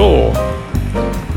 So,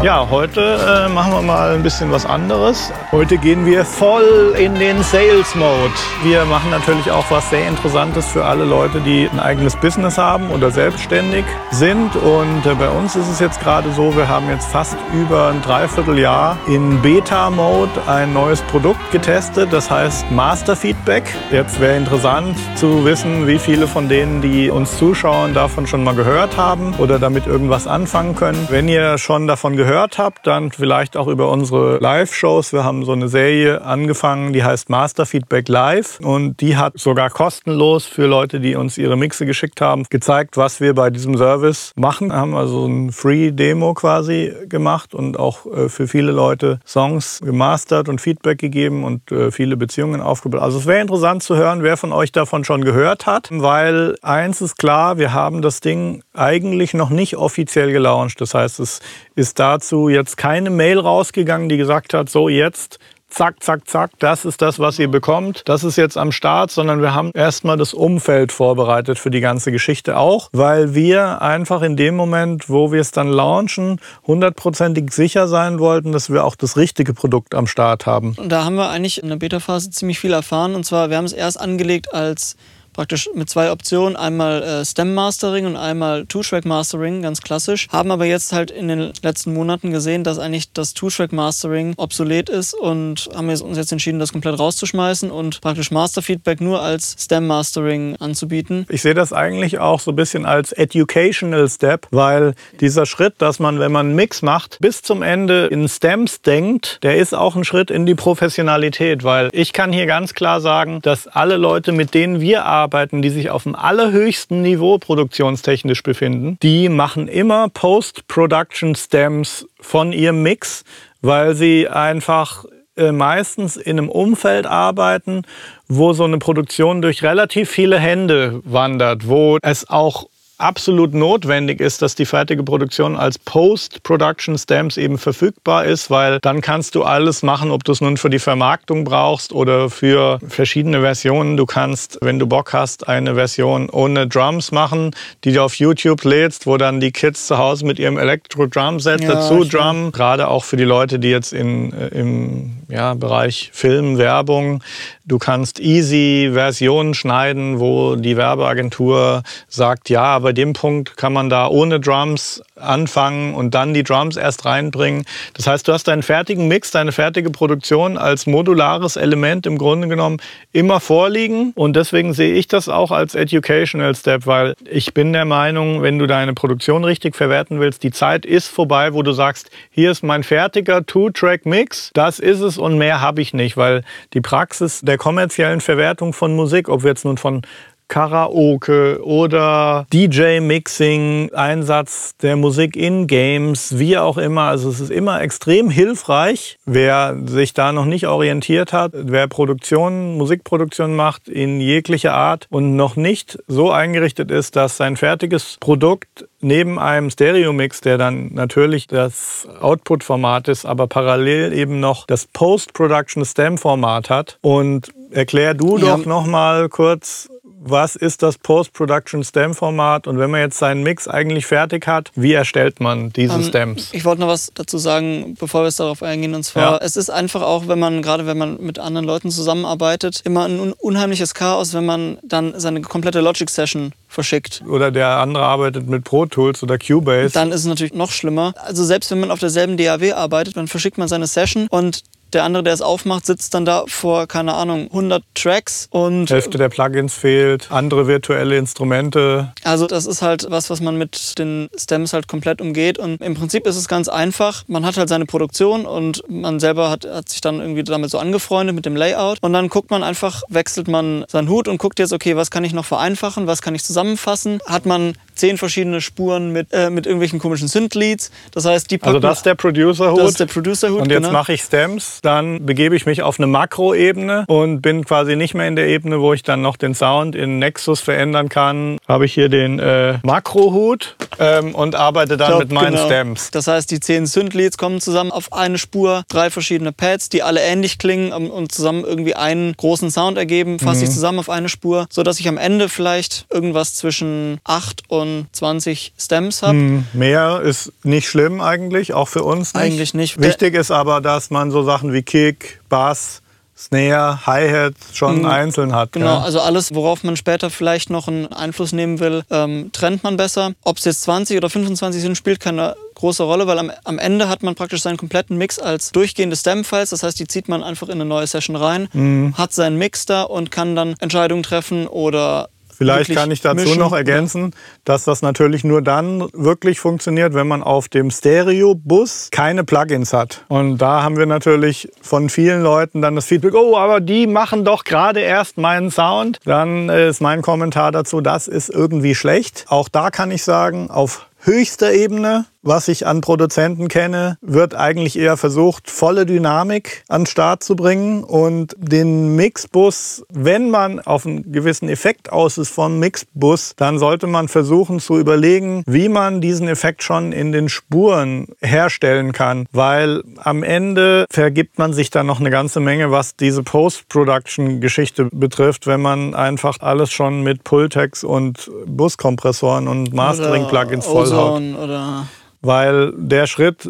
ja, heute äh, machen wir mal ein bisschen was anderes. Heute gehen wir voll in den Sales Mode. Wir machen natürlich auch was sehr Interessantes für alle Leute, die ein eigenes Business haben oder selbstständig sind. Und äh, bei uns ist es jetzt gerade so, wir haben jetzt fast über ein Dreivierteljahr in Beta Mode ein neues Produkt getestet. Das heißt Master Feedback. Jetzt wäre interessant zu wissen, wie viele von denen, die uns zuschauen, davon schon mal gehört haben oder damit irgendwas anfangen können. Wenn ihr schon davon gehört gehört habt, dann vielleicht auch über unsere Live-Shows. Wir haben so eine Serie angefangen, die heißt Master Feedback Live und die hat sogar kostenlos für Leute, die uns ihre Mixe geschickt haben, gezeigt, was wir bei diesem Service machen. Wir haben also ein Free-Demo quasi gemacht und auch äh, für viele Leute Songs gemastert und Feedback gegeben und äh, viele Beziehungen aufgebaut. Also es wäre interessant zu hören, wer von euch davon schon gehört hat, weil eins ist klar, wir haben das Ding eigentlich noch nicht offiziell gelauncht. Das heißt, es ist dazu jetzt keine Mail rausgegangen, die gesagt hat, so jetzt zack, zack, zack, das ist das, was ihr bekommt. Das ist jetzt am Start, sondern wir haben erstmal das Umfeld vorbereitet für die ganze Geschichte auch, weil wir einfach in dem Moment, wo wir es dann launchen, hundertprozentig sicher sein wollten, dass wir auch das richtige Produkt am Start haben. Und da haben wir eigentlich in der Beta-Phase ziemlich viel erfahren. Und zwar, wir haben es erst angelegt als praktisch mit zwei Optionen, einmal äh, Stem Mastering und einmal Two-Track Mastering, ganz klassisch. Haben aber jetzt halt in den letzten Monaten gesehen, dass eigentlich das Two-Track Mastering obsolet ist und haben uns jetzt entschieden, das komplett rauszuschmeißen und praktisch Master Feedback nur als Stem Mastering anzubieten. Ich sehe das eigentlich auch so ein bisschen als Educational Step, weil dieser Schritt, dass man, wenn man einen Mix macht, bis zum Ende in Stems denkt, der ist auch ein Schritt in die Professionalität, weil ich kann hier ganz klar sagen, dass alle Leute, mit denen wir arbeiten, arbeiten, die sich auf dem allerhöchsten Niveau produktionstechnisch befinden, die machen immer Post-Production Stems von ihrem Mix, weil sie einfach äh, meistens in einem Umfeld arbeiten, wo so eine Produktion durch relativ viele Hände wandert, wo es auch absolut notwendig ist, dass die fertige Produktion als Post-Production Stamps eben verfügbar ist, weil dann kannst du alles machen, ob du es nun für die Vermarktung brauchst oder für verschiedene Versionen. Du kannst, wenn du Bock hast, eine Version ohne Drums machen, die du auf YouTube lädst, wo dann die Kids zu Hause mit ihrem Elektro-Drum-Set ja, dazu drummen. Gerade auch für die Leute, die jetzt in, äh, im ja, Bereich Film, Werbung Du kannst easy Versionen schneiden, wo die Werbeagentur sagt, ja, bei dem Punkt kann man da ohne Drums anfangen und dann die Drums erst reinbringen. Das heißt, du hast deinen fertigen Mix, deine fertige Produktion als modulares Element im Grunde genommen immer vorliegen. Und deswegen sehe ich das auch als Educational Step, weil ich bin der Meinung, wenn du deine Produktion richtig verwerten willst, die Zeit ist vorbei, wo du sagst, hier ist mein fertiger Two-Track-Mix, das ist es und mehr habe ich nicht, weil die Praxis der der kommerziellen Verwertung von Musik, ob wir jetzt nun von Karaoke oder DJ-Mixing, Einsatz der Musik in Games, wie auch immer. Also es ist immer extrem hilfreich, wer sich da noch nicht orientiert hat, wer Produktion, Musikproduktion macht in jeglicher Art und noch nicht so eingerichtet ist, dass sein fertiges Produkt neben einem Stereo-Mix, der dann natürlich das Output-Format ist, aber parallel eben noch das Post-Production-Stem-Format hat. Und erklär du ja. doch noch mal kurz, was ist das Post-Production-Stem-Format und wenn man jetzt seinen Mix eigentlich fertig hat, wie erstellt man diese ähm, Stems? Ich wollte noch was dazu sagen, bevor wir es darauf eingehen. Und zwar, ja. es ist einfach auch, wenn man, gerade wenn man mit anderen Leuten zusammenarbeitet, immer ein unheimliches Chaos, wenn man dann seine komplette Logic-Session verschickt. Oder der andere arbeitet mit Pro Tools oder Cubase. Dann ist es natürlich noch schlimmer. Also selbst wenn man auf derselben DAW arbeitet, dann verschickt man seine Session und der andere, der es aufmacht, sitzt dann da vor, keine Ahnung, 100 Tracks und. Hälfte der Plugins fehlt, andere virtuelle Instrumente. Also, das ist halt was, was man mit den Stems halt komplett umgeht. Und im Prinzip ist es ganz einfach. Man hat halt seine Produktion und man selber hat, hat sich dann irgendwie damit so angefreundet mit dem Layout. Und dann guckt man einfach, wechselt man seinen Hut und guckt jetzt, okay, was kann ich noch vereinfachen, was kann ich zusammenfassen? Hat man zehn verschiedene Spuren mit, äh, mit irgendwelchen komischen Synth-Leads. Das heißt, die Also das ist der Producer-Hut. Das ist der Producer-Hut, Und jetzt genau. mache ich Stems dann begebe ich mich auf eine Makroebene und bin quasi nicht mehr in der Ebene, wo ich dann noch den Sound in Nexus verändern kann. Habe ich hier den äh, Makrohut ähm, und arbeite dann glaub, mit meinen genau. Stems. Das heißt, die zehn Synth-Leads kommen zusammen auf eine Spur, drei verschiedene Pads, die alle ähnlich klingen und zusammen irgendwie einen großen Sound ergeben, fasse mhm. ich zusammen auf eine Spur, sodass ich am Ende vielleicht irgendwas zwischen 8 und 20 Stems habe. Mhm. Mehr ist nicht schlimm eigentlich, auch für uns nicht. Eigentlich nicht. Wichtig ist aber, dass man so Sachen wie Kick, Bass, Snare, Hi-Hat schon mhm. einzeln hat. Genau, ja. also alles, worauf man später vielleicht noch einen Einfluss nehmen will, ähm, trennt man besser. Ob es jetzt 20 oder 25 sind, spielt keine große Rolle, weil am, am Ende hat man praktisch seinen kompletten Mix als durchgehende Stem-Files. Das heißt, die zieht man einfach in eine neue Session rein, mhm. hat seinen Mix da und kann dann Entscheidungen treffen oder Vielleicht kann ich dazu mischen, noch ergänzen, dass das natürlich nur dann wirklich funktioniert, wenn man auf dem Stereo-Bus keine Plugins hat. Und da haben wir natürlich von vielen Leuten dann das Feedback, oh, aber die machen doch gerade erst meinen Sound. Dann ist mein Kommentar dazu, das ist irgendwie schlecht. Auch da kann ich sagen, auf höchster Ebene, was ich an Produzenten kenne, wird eigentlich eher versucht, volle Dynamik an den Start zu bringen und den Mixbus, wenn man auf einen gewissen Effekt aus ist vom Mixbus, dann sollte man versuchen zu überlegen, wie man diesen Effekt schon in den Spuren herstellen kann, weil am Ende vergibt man sich dann noch eine ganze Menge, was diese Post-Production-Geschichte betrifft, wenn man einfach alles schon mit Pultex und Buskompressoren und Mastering-Plugins voll Amazon oder. Weil der Schritt,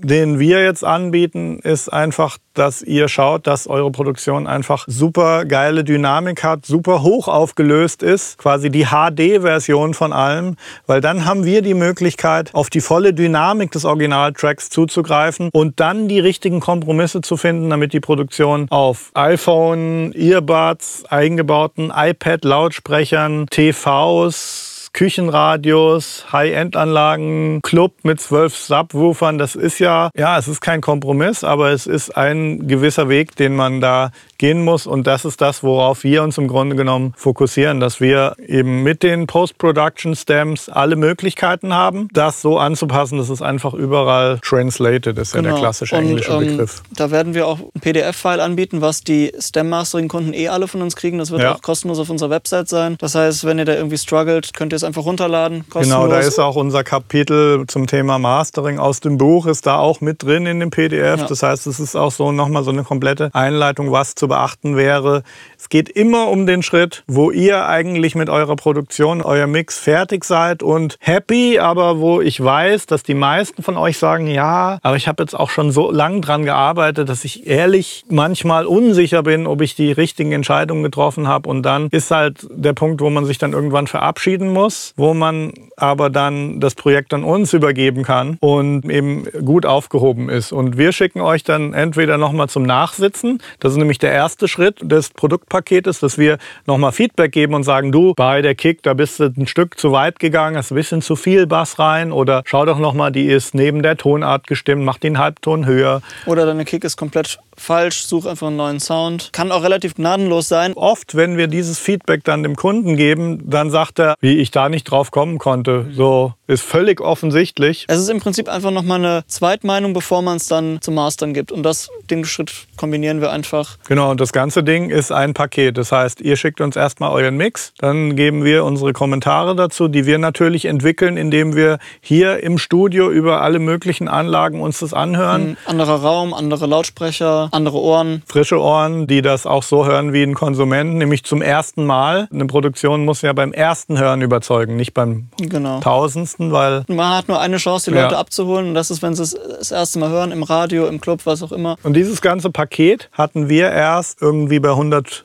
den wir jetzt anbieten, ist einfach, dass ihr schaut, dass eure Produktion einfach super geile Dynamik hat, super hoch aufgelöst ist, quasi die HD-Version von allem, weil dann haben wir die Möglichkeit, auf die volle Dynamik des Originaltracks zuzugreifen und dann die richtigen Kompromisse zu finden, damit die Produktion auf iPhone, Earbuds, eingebauten iPad-Lautsprechern, TVs, Küchenradios, High-End-Anlagen, Club mit zwölf Subwoofern. Das ist ja, ja, es ist kein Kompromiss, aber es ist ein gewisser Weg, den man da gehen muss. Und das ist das, worauf wir uns im Grunde genommen fokussieren, dass wir eben mit den Post-Production-Stems alle Möglichkeiten haben, das so anzupassen, dass es einfach überall translated ist, genau. ja der klassische Und, englische ähm, Begriff. Da werden wir auch ein PDF-File anbieten, was die Stem-Mastering-Kunden eh alle von uns kriegen. Das wird ja. auch kostenlos auf unserer Website sein. Das heißt, wenn ihr da irgendwie struggelt, könnt ihr es einfach runterladen. Kostenlos. Genau, da ist auch unser Kapitel zum Thema Mastering aus dem Buch, ist da auch mit drin in dem PDF. Ja. Das heißt, es ist auch so nochmal so eine komplette Einleitung, was zu beachten wäre. Es geht immer um den Schritt, wo ihr eigentlich mit eurer Produktion, euer Mix fertig seid und happy, aber wo ich weiß, dass die meisten von euch sagen, ja, aber ich habe jetzt auch schon so lange dran gearbeitet, dass ich ehrlich manchmal unsicher bin, ob ich die richtigen Entscheidungen getroffen habe. Und dann ist halt der Punkt, wo man sich dann irgendwann verabschieden muss, wo man aber dann das Projekt an uns übergeben kann und eben gut aufgehoben ist. Und wir schicken euch dann entweder nochmal zum Nachsitzen, das ist nämlich der erste Schritt des Produktpaketes, dass wir nochmal Feedback geben und sagen, du, bei der Kick, da bist du ein Stück zu weit gegangen, hast ein bisschen zu viel Bass rein oder schau doch nochmal, die ist neben der Tonart gestimmt, mach den Halbton höher. Oder deine Kick ist komplett falsch, such einfach einen neuen Sound. Kann auch relativ gnadenlos sein. Oft, wenn wir dieses Feedback dann dem Kunden geben, dann sagt er, wie ich da nicht drauf kommen konnte. So ist völlig offensichtlich. Es ist im Prinzip einfach nochmal eine Zweitmeinung, bevor man es dann zum Mastern gibt. Und das, den Schritt kombinieren wir einfach. Genau, und das ganze Ding ist ein Paket. Das heißt, ihr schickt uns erstmal euren Mix, dann geben wir unsere Kommentare dazu, die wir natürlich entwickeln, indem wir hier im Studio über alle möglichen Anlagen uns das anhören. Ein anderer Raum, andere Lautsprecher, andere Ohren. Frische Ohren, die das auch so hören wie ein Konsument, nämlich zum ersten Mal. Eine Produktion muss ja beim ersten Hören überzeugen, nicht beim genau. tausendsten, weil... Man hat nur eine Chance, die Leute ja. abzuholen und das ist, wenn sie es das erste Mal hören, im Radio, im Club, was auch immer. Und dieses ganze Paket hatten wir erst irgendwie bei 100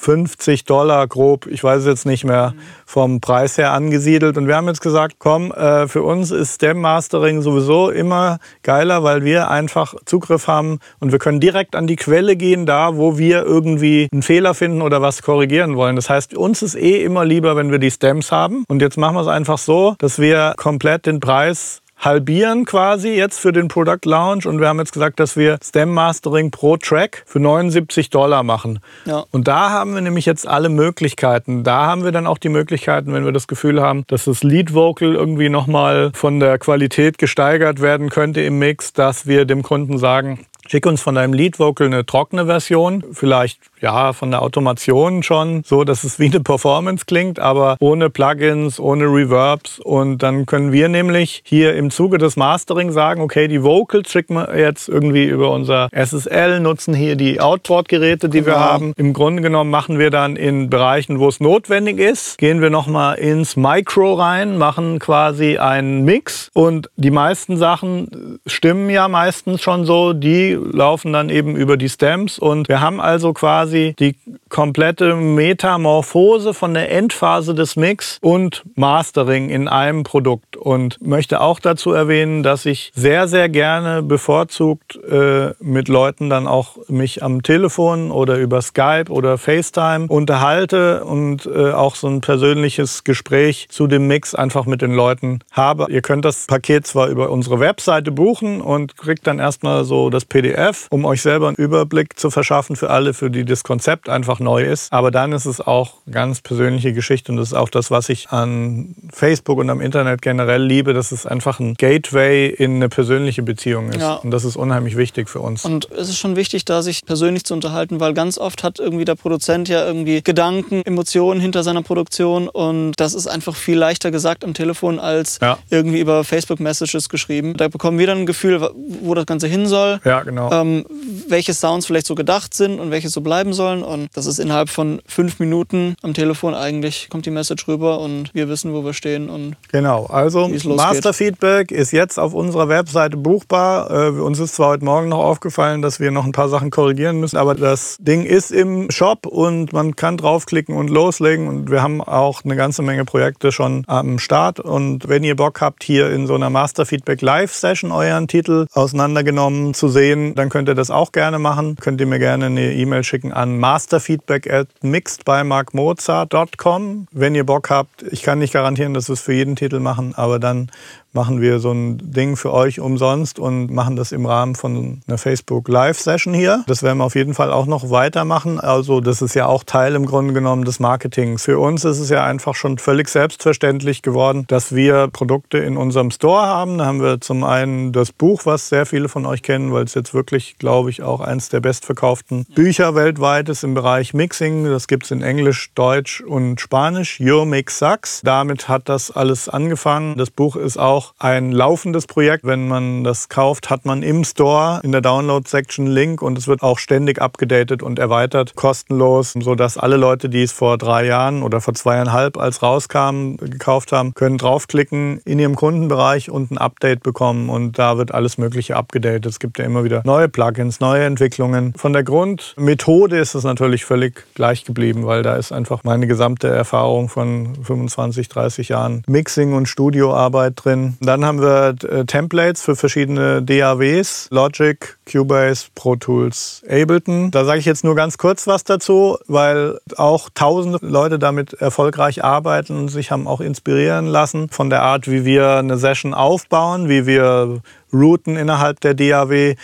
50 Dollar grob, ich weiß es jetzt nicht mehr, vom Preis her angesiedelt. Und wir haben jetzt gesagt, komm, äh, für uns ist Stem Mastering sowieso immer geiler, weil wir einfach Zugriff haben und wir können direkt an die Quelle gehen, da wo wir irgendwie einen Fehler finden oder was korrigieren wollen. Das heißt, uns ist eh immer lieber, wenn wir die Stems haben. Und jetzt machen wir es einfach so, dass wir komplett den Preis halbieren quasi jetzt für den Product Launch und wir haben jetzt gesagt, dass wir Stem Mastering pro Track für 79 Dollar machen. Ja. Und da haben wir nämlich jetzt alle Möglichkeiten. Da haben wir dann auch die Möglichkeiten, wenn wir das Gefühl haben, dass das Lead Vocal irgendwie nochmal von der Qualität gesteigert werden könnte im Mix, dass wir dem Kunden sagen, schick uns von deinem Lead Vocal eine trockene Version, vielleicht ja von der Automation schon, so dass es wie eine Performance klingt, aber ohne Plugins, ohne Reverbs und dann können wir nämlich hier im Zuge des Mastering sagen, okay, die Vocals schicken wir jetzt irgendwie über unser SSL, nutzen hier die Outboard-Geräte, die genau. wir haben. Im Grunde genommen machen wir dann in Bereichen, wo es notwendig ist, gehen wir nochmal ins Micro rein, machen quasi einen Mix und die meisten Sachen stimmen ja meistens schon so, die laufen dann eben über die Stems und wir haben also quasi die komplette Metamorphose von der Endphase des Mix und Mastering in einem Produkt und möchte auch dazu erwähnen, dass ich sehr, sehr gerne bevorzugt äh, mit Leuten dann auch mich am Telefon oder über Skype oder FaceTime unterhalte und äh, auch so ein persönliches Gespräch zu dem Mix einfach mit den Leuten habe. Ihr könnt das Paket zwar über unsere Webseite buchen und kriegt dann erstmal so das PDF, um euch selber einen Überblick zu verschaffen für alle, für die das Konzept einfach neu ist. Aber dann ist es auch ganz persönliche Geschichte und das ist auch das, was ich an Facebook und am Internet generell liebe, dass es einfach ein Gateway in eine persönliche Beziehung ist. Ja. Und das ist unheimlich wichtig für uns. Und es ist schon wichtig, da sich persönlich zu unterhalten, weil ganz oft hat irgendwie der Produzent ja irgendwie Gedanken, Emotionen hinter seiner Produktion und das ist einfach viel leichter gesagt am Telefon als ja. irgendwie über Facebook-Messages geschrieben. Da bekommen wir dann ein Gefühl, wo das Ganze hin soll. Ja, genau. Ähm, welche Sounds vielleicht so gedacht sind und welche so bleiben sollen. Und das ist innerhalb von fünf Minuten am Telefon eigentlich, kommt die Message rüber und wir wissen, wo wir stehen und Genau, also Master Feedback ist jetzt auf unserer Webseite buchbar. Äh, uns ist zwar heute Morgen noch aufgefallen, dass wir noch ein paar Sachen korrigieren müssen, aber das Ding ist im Shop und man kann draufklicken und loslegen. Und wir haben auch eine ganze Menge Projekte schon am Start. Und wenn ihr Bock habt, hier in so einer Master Feedback Live Session euren Titel auseinandergenommen zu sehen, dann könnt ihr das auch gerne machen. Könnt ihr mir gerne eine E-Mail schicken an masterfeedback at mixedbymarkmozart.com. Wenn ihr Bock habt, ich kann nicht garantieren, dass wir es für jeden Titel machen, aber dann machen wir so ein Ding für euch umsonst und machen das im Rahmen von einer Facebook Live-Session hier. Das werden wir auf jeden Fall auch noch weitermachen. Also das ist ja auch Teil im Grunde genommen des Marketings. Für uns ist es ja einfach schon völlig selbstverständlich geworden, dass wir Produkte in unserem Store haben. Da haben wir zum einen das Buch, was sehr viele von euch kennen, weil es jetzt wirklich, glaube ich, auch eins der bestverkauften Bücher weltweit ist im Bereich Mixing. Das gibt es in Englisch, Deutsch und Spanisch. Your Mix Sucks. Damit hat das alles angefangen. Das Buch ist auch auch ein laufendes Projekt. Wenn man das kauft, hat man im Store in der Download-Section Link und es wird auch ständig abgedatet und erweitert, kostenlos, sodass alle Leute, die es vor drei Jahren oder vor zweieinhalb als rauskam, gekauft haben, können draufklicken in ihrem Kundenbereich und ein Update bekommen und da wird alles Mögliche abgedatet. Es gibt ja immer wieder neue Plugins, neue Entwicklungen. Von der Grundmethode ist es natürlich völlig gleich geblieben, weil da ist einfach meine gesamte Erfahrung von 25, 30 Jahren Mixing und Studioarbeit drin dann haben wir äh, Templates für verschiedene DAWs, Logic, Cubase, Pro Tools, Ableton. Da sage ich jetzt nur ganz kurz was dazu, weil auch tausende Leute damit erfolgreich arbeiten und sich haben auch inspirieren lassen von der Art, wie wir eine Session aufbauen, wie wir routen innerhalb der DAW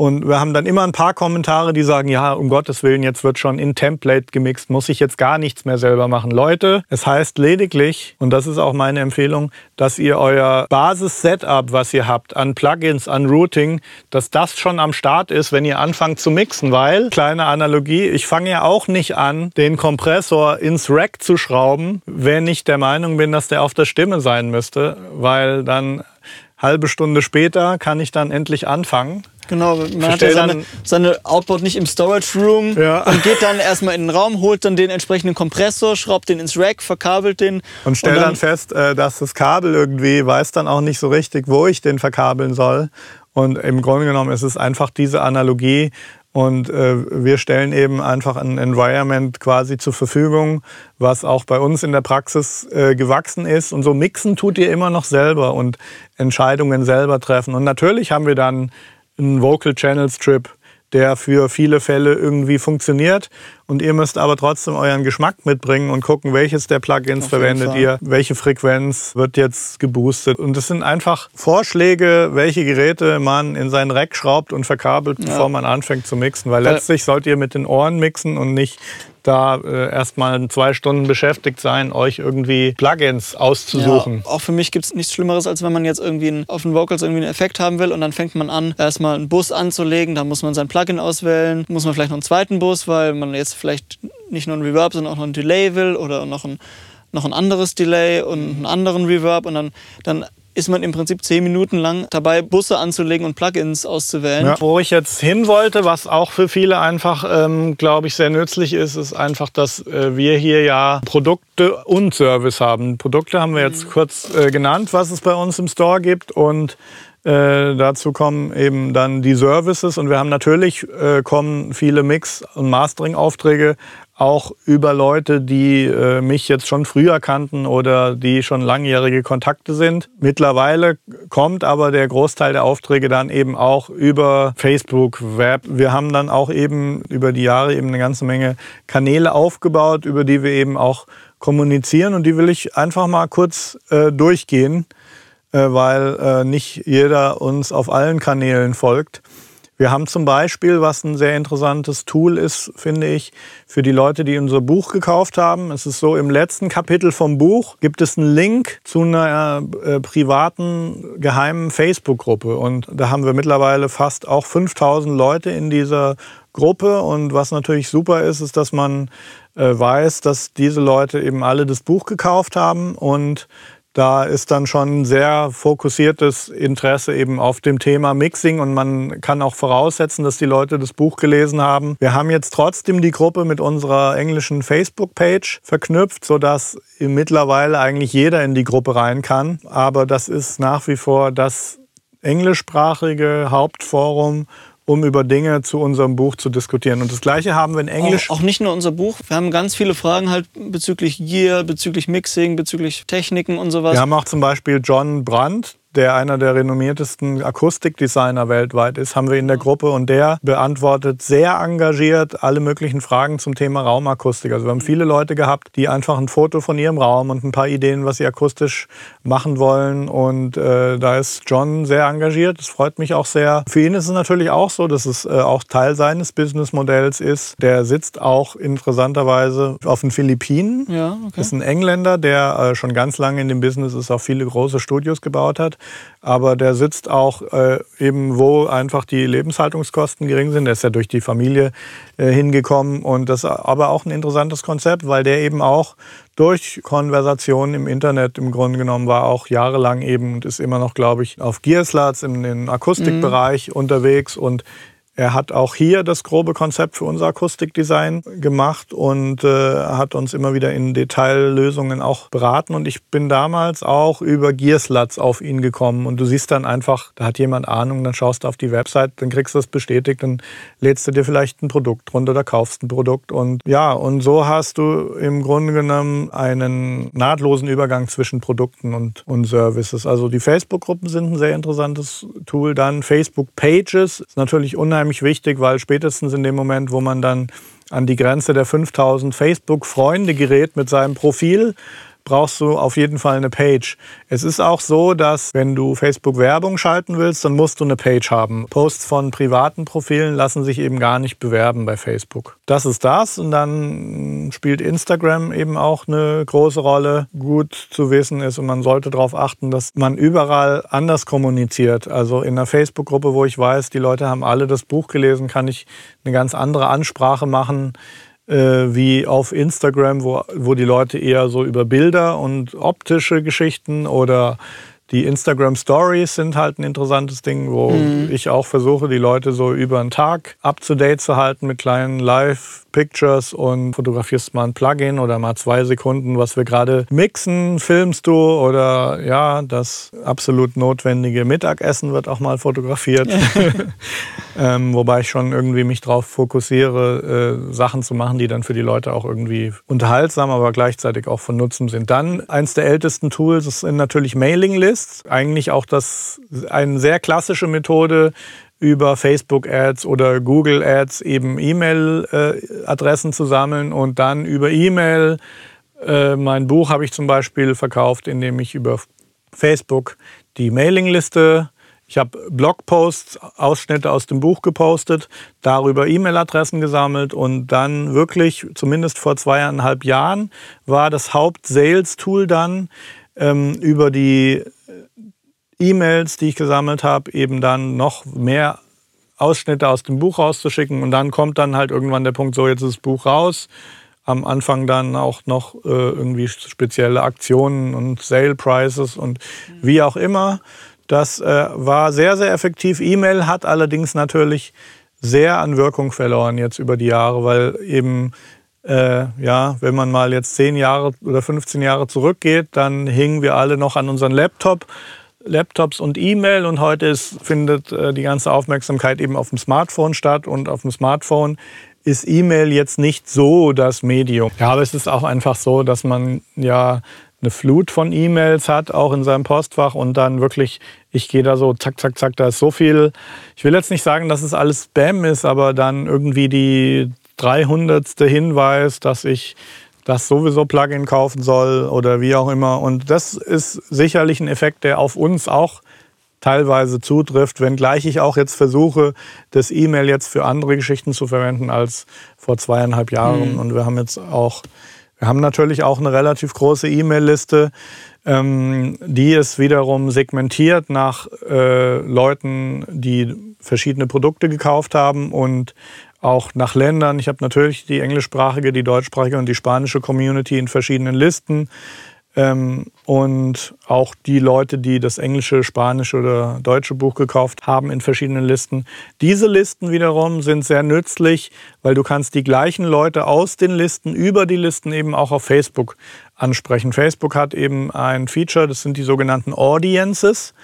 und wir haben dann immer ein paar Kommentare, die sagen, ja, um Gottes Willen, jetzt wird schon in Template gemixt, muss ich jetzt gar nichts mehr selber machen. Leute, es heißt lediglich, und das ist auch meine Empfehlung, dass ihr euer Basis-Setup, was ihr habt, an Plugins, an Routing, dass das schon am Start ist, wenn ihr anfangt zu mixen. Weil, kleine Analogie, ich fange ja auch nicht an, den Kompressor ins Rack zu schrauben, wenn ich der Meinung bin, dass der auf der Stimme sein müsste, weil dann halbe Stunde später kann ich dann endlich anfangen. Genau, man hat ja seine, seine Outboard nicht im Storage Room ja. und geht dann erstmal in den Raum, holt dann den entsprechenden Kompressor, schraubt den ins Rack, verkabelt den. Und stellt dann, dann, fest, äh, dass das Kabel irgendwie weiß dann auch nicht so richtig, wo ich den verkabeln soll. Und im Grunde genommen ist es einfach diese Analogie. Und äh, wir stellen eben einfach ein Environment quasi zur Verfügung, was auch bei uns in der Praxis äh, gewachsen ist. Und so mixen tut ihr immer noch selber und Entscheidungen selber treffen. Und natürlich haben wir dann einen Vocal Channel Strip, der für viele Fälle irgendwie funktioniert. Und ihr müsst aber trotzdem euren Geschmack mitbringen und gucken, welches der Plugins verwendet ihr, welche Frequenz wird jetzt geboostet. Und es sind einfach Vorschläge, welche Geräte man in seinen Rack schraubt und verkabelt, ja. bevor man anfängt zu mixen. Weil letztlich sollt ihr mit den Ohren mixen und nicht da äh, erstmal zwei Stunden beschäftigt sein, euch irgendwie Plugins auszusuchen. Ja, auch für mich gibt es nichts Schlimmeres, als wenn man jetzt irgendwie einen, auf den Vocals irgendwie einen Effekt haben will und dann fängt man an, erstmal einen Bus anzulegen, dann muss man sein Plugin auswählen, muss man vielleicht noch einen zweiten Bus, weil man jetzt vielleicht nicht nur einen Reverb, sondern auch noch einen Delay will oder noch ein noch ein anderes Delay und einen anderen Reverb und dann, dann ist man im Prinzip zehn Minuten lang dabei, Busse anzulegen und Plugins auszuwählen. Ja, wo ich jetzt hin wollte, was auch für viele einfach, ähm, glaube ich, sehr nützlich ist, ist einfach, dass äh, wir hier ja Produkte und Service haben. Produkte haben wir jetzt mhm. kurz äh, genannt, was es bei uns im Store gibt und äh, dazu kommen eben dann die Services und wir haben natürlich äh, kommen viele Mix- und Mastering-Aufträge auch über Leute, die äh, mich jetzt schon früher kannten oder die schon langjährige Kontakte sind. Mittlerweile kommt aber der Großteil der Aufträge dann eben auch über Facebook, Web. Wir haben dann auch eben über die Jahre eben eine ganze Menge Kanäle aufgebaut, über die wir eben auch kommunizieren und die will ich einfach mal kurz äh, durchgehen, weil äh, nicht jeder uns auf allen Kanälen folgt. Wir haben zum Beispiel, was ein sehr interessantes Tool ist, finde ich, für die Leute, die unser Buch gekauft haben. Es ist so, im letzten Kapitel vom Buch gibt es einen Link zu einer äh, privaten, geheimen Facebook-Gruppe. Und da haben wir mittlerweile fast auch 5000 Leute in dieser Gruppe. Und was natürlich super ist, ist, dass man äh, weiß, dass diese Leute eben alle das Buch gekauft haben und da ist dann schon sehr fokussiertes Interesse eben auf dem Thema Mixing und man kann auch voraussetzen, dass die Leute das Buch gelesen haben. Wir haben jetzt trotzdem die Gruppe mit unserer englischen Facebook-Page verknüpft, sodass mittlerweile eigentlich jeder in die Gruppe rein kann. Aber das ist nach wie vor das englischsprachige Hauptforum um über Dinge zu unserem Buch zu diskutieren. Und das Gleiche haben wir in Englisch. Auch, auch, nicht nur unser Buch. Wir haben ganz viele Fragen halt bezüglich Gear, bezüglich Mixing, bezüglich Techniken und sowas. Wir haben auch zum Beispiel John Brandt, der einer der renommiertesten Akustikdesigner weltweit ist, haben wir in der Gruppe und der beantwortet sehr engagiert alle möglichen Fragen zum Thema Raumakustik. Also wir haben viele Leute gehabt, die einfach ein Foto von ihrem Raum und ein paar Ideen, was sie akustisch machen wollen und äh, da ist John sehr engagiert. Das freut mich auch sehr. Für ihn ist es natürlich auch so, dass es äh, auch Teil seines Businessmodells ist. Der sitzt auch interessanterweise auf den Philippinen. Ja, okay. Ist ein Engländer, der äh, schon ganz lange in dem Business ist, auch viele große Studios gebaut hat aber der sitzt auch äh, eben, wo einfach die Lebenshaltungskosten gering sind. Der ist ja durch die Familie äh, hingekommen und das ist aber auch ein interessantes Konzept, weil der eben auch durch Konversationen im Internet im Grunde genommen war auch jahrelang eben und ist immer noch, glaube ich, auf Gearslats im, Akustikbereich mhm. unterwegs und er hat auch hier das grobe Konzept für unser Akustikdesign gemacht und äh, hat uns immer wieder in Detaillösungen auch beraten. Und ich bin damals auch über Gearsluts auf ihn gekommen. Und du siehst dann einfach, da hat jemand Ahnung, dann schaust du auf die Website, dann kriegst du das bestätigt, dann lädst du dir vielleicht ein Produkt runter oder kaufst ein Produkt. Und ja, und so hast du im Grunde genommen einen nahtlosen Übergang zwischen Produkten und, und Services. Also die Facebook-Gruppen sind ein sehr interessantes Tool. Dann Facebook-Pages ist natürlich unheimlich unheimlich wichtig, weil spätestens in dem Moment, wo man dann an die Grenze der 5000 Facebook-Freunde gerät mit seinem Profil, brauchst du auf jeden Fall eine Page. Es ist auch so, dass wenn du Facebook-Werbung schalten willst, dann musst du eine Page haben. Posts von privaten Profilen lassen sich eben gar nicht bewerben bei Facebook. Das ist das und dann spielt Instagram eben auch eine große Rolle. Gut zu wissen ist und man sollte darauf achten, dass man überall anders kommuniziert. Also in einer Facebook-Gruppe, wo ich weiß, die Leute haben alle das Buch gelesen, kann ich eine ganz andere Ansprache machen äh, wie auf Instagram, wo, wo die Leute eher so über Bilder und optische Geschichten oder die Instagram Stories sind halt ein interessantes Ding, wo mhm. ich auch versuche, die Leute so über einen Tag up to date zu halten mit kleinen Live-Pictures und fotografierst mal ein Plugin oder mal zwei Sekunden, was wir gerade mixen, filmst du oder ja, das absolut notwendige Mittagessen wird auch mal fotografiert. ähm, wobei ich schon irgendwie mich darauf fokussiere, äh, Sachen zu machen, die dann für die Leute auch irgendwie unterhaltsam, aber gleichzeitig auch von Nutzen sind. Dann eins der ältesten Tools sind natürlich Mailing Lists ist eigentlich auch das eine sehr klassische Methode, über Facebook Ads oder Google Ads eben E-Mail-Adressen zu sammeln und dann über E-Mail. Äh, mein Buch habe ich zum Beispiel verkauft, indem ich über Facebook die Mailingliste ich habe Blogposts, Ausschnitte aus dem Buch gepostet, darüber E-Mail-Adressen gesammelt und dann wirklich, zumindest vor zweieinhalb Jahren, war das Haupt-Sales-Tool dann ähm, über die E-Mails, die ich gesammelt habe, eben dann noch mehr Ausschnitte aus dem Buch rauszuschicken. Und dann kommt dann halt irgendwann der Punkt, so jetzt ist das Buch raus. Am Anfang dann auch noch äh, irgendwie spezielle Aktionen und Sale Prices und wie auch immer. Das äh, war sehr, sehr effektiv. E-Mail hat allerdings natürlich sehr an Wirkung verloren jetzt über die Jahre, weil eben äh, ja, wenn man mal jetzt 10 Jahre oder 15 Jahre zurückgeht, dann hingen wir alle noch an unseren Laptop, Laptops und E-Mail und heute ist, findet äh, die ganze Aufmerksamkeit eben auf dem Smartphone statt und auf dem Smartphone ist E-Mail jetzt nicht so das Medium. Ja, aber es ist auch einfach so, dass man ja eine Flut von E-Mails hat, auch in seinem Postfach und dann wirklich, ich gehe da so zack, zack, zack, da ist so viel. Ich will jetzt nicht sagen, dass es alles Spam ist, aber dann irgendwie die 300. Hinweis, dass ich das sowieso Plugin kaufen soll oder wie auch immer. Und das ist sicherlich ein Effekt, der auf uns auch teilweise zutrifft, wenngleich ich auch jetzt versuche, das E-Mail jetzt für andere Geschichten zu verwenden als vor zweieinhalb Jahren. Mhm. Und wir haben jetzt auch, wir haben natürlich auch eine relativ große E-Mail-Liste, ähm, die ist wiederum segmentiert nach äh, Leuten, die verschiedene Produkte gekauft haben und auch nach Ländern. Ich habe natürlich die englischsprachige, die deutschsprachige und die spanische Community in verschiedenen Listen. Ähm, und auch die Leute, die das englische, spanische oder deutsche Buch gekauft haben in verschiedenen Listen. Diese Listen wiederum sind sehr nützlich, weil du kannst die gleichen Leute aus den Listen über die Listen eben auch auf Facebook ansprechen. Facebook hat eben ein Feature, das sind die sogenannten Audiences.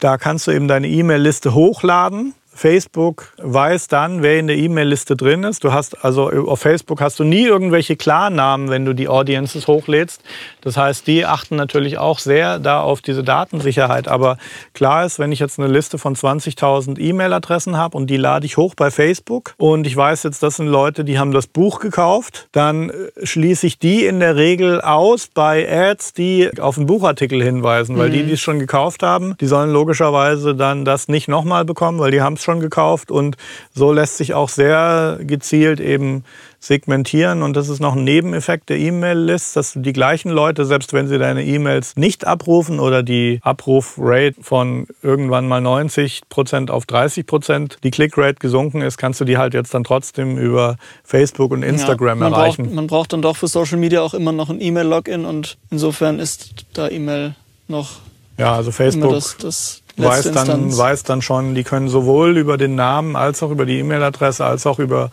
Da kannst du eben deine E-Mail-Liste hochladen Facebook weiß dann, wer in der E-Mail-Liste drin ist. Du hast also auf Facebook hast du nie irgendwelche Klarnamen, wenn du die Audiences hochlädst. Das heißt, die achten natürlich auch sehr da auf diese Datensicherheit. Aber klar ist, wenn ich jetzt eine Liste von 20.000 E-Mail-Adressen habe und die lade ich hoch bei Facebook und ich weiß jetzt, das sind Leute, die haben das Buch gekauft, dann äh, schließe ich die in der Regel aus bei Ads, die auf einen Buchartikel hinweisen, weil mhm. die, die es schon gekauft haben, die sollen logischerweise dann das nicht nochmal bekommen, weil die haben es schon gekauft und so lässt sich auch sehr gezielt eben segmentieren und das ist noch ein Nebeneffekt der E-Mail-List, dass die gleichen Leute, selbst wenn sie deine E-Mails nicht abrufen oder die Abrufrate von irgendwann mal 90 Prozent auf 30 Prozent, die Clickrate gesunken ist, kannst du die halt jetzt dann trotzdem über Facebook und Instagram ja, man erreichen. Braucht, man braucht dann doch für Social Media auch immer noch ein E-Mail-Login und insofern ist da E-Mail noch ja, also Facebook das, das weiß dann, weiß dann schon, die können sowohl über den Namen als auch über die E-Mail-Adresse als auch über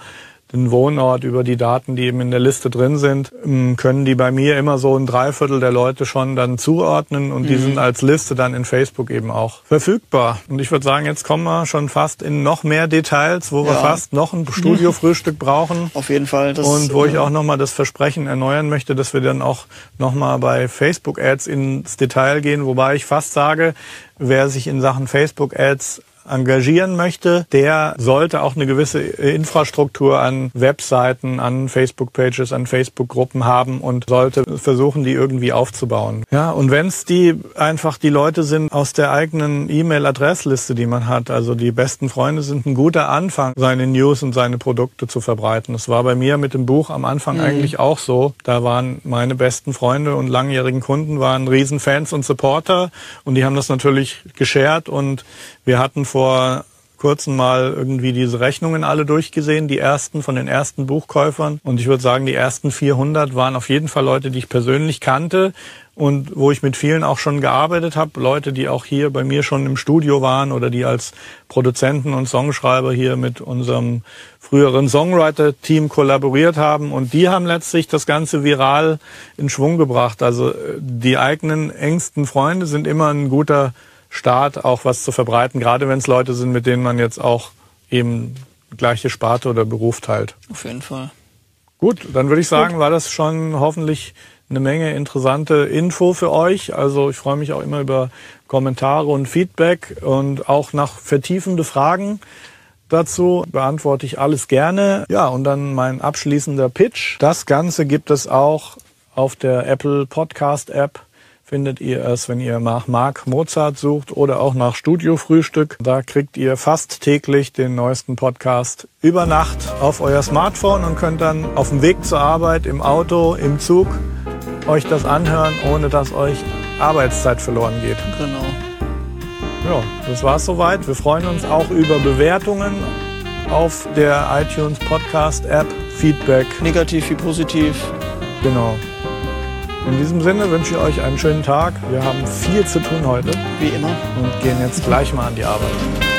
den Wohnort, über die Daten, die eben in der Liste drin sind, ähm, können die bei mir immer so ein Dreiviertel der Leute schon dann zuordnen und die mhm. sind als Liste dann in Facebook eben auch verfügbar. Und ich würde sagen, jetzt kommen wir schon fast in noch mehr Details, wo ja. wir fast noch ein Studiofrühstück brauchen. Auf jeden Fall. Das, und wo ich auch nochmal das Versprechen erneuern möchte, dass wir dann auch nochmal bei Facebook-Ads ins Detail gehen, wobei ich fast sage, wer sich in Sachen Facebook-Ads engagieren möchte, der sollte auch eine gewisse Infrastruktur an Webseiten, an Facebook-Pages, an Facebook-Gruppen haben und sollte versuchen, die irgendwie aufzubauen. Ja, und wenn es die einfach die Leute sind aus der eigenen E-Mail-Adressliste, die man hat, also die besten Freunde sind ein guter Anfang, seine News und seine Produkte zu verbreiten. Das war bei mir mit dem Buch am Anfang mhm. eigentlich auch so. Da waren meine besten Freunde und langjährigen Kunden waren Riesenfans und Supporter und die haben das natürlich geshared und wir hatten vor kurzem mal irgendwie diese Rechnungen alle durchgesehen, die ersten von den ersten Buchkäufern. Und ich würde sagen, die ersten 400 waren auf jeden Fall Leute, die ich persönlich kannte und wo ich mit vielen auch schon gearbeitet habe. Leute, die auch hier bei mir schon im Studio waren oder die als Produzenten und Songschreiber hier mit unserem früheren Songwriter-Team kollaboriert haben. Und die haben letztlich das Ganze viral in Schwung gebracht. Also äh, die eigenen engsten Freunde sind immer ein guter Staat auch was zu verbreiten, gerade wenn es Leute sind, mit denen man jetzt auch eben gleiche Sparte oder Beruf teilt. Auf jeden Fall. Gut, dann würde ich sagen, Gut. war das schon hoffentlich eine Menge interessante Info für euch. Also ich freue mich auch immer über Kommentare und Feedback und auch nach vertiefende Fragen dazu beantworte ich alles gerne. Ja, und dann mein abschließender Pitch. Das Ganze gibt es auch auf der Apple Podcast App findet ihr es, wenn ihr nach Mark Mozart sucht oder auch nach Studio Frühstück. Da kriegt ihr fast täglich den neuesten Podcast über Nacht auf euer Smartphone und könnt dann auf dem Weg zur Arbeit, im Auto, im Zug euch das anhören, ohne dass euch Arbeitszeit verloren geht. Genau. Ja, das war's soweit. Wir freuen uns auch über Bewertungen auf der iTunes Podcast App, Feedback. Negativ wie positiv. Genau. In diesem Sinne wünsche ich euch einen schönen Tag. Wir haben viel zu tun heute Wie immer. und gehen jetzt gleich mal an die Arbeit.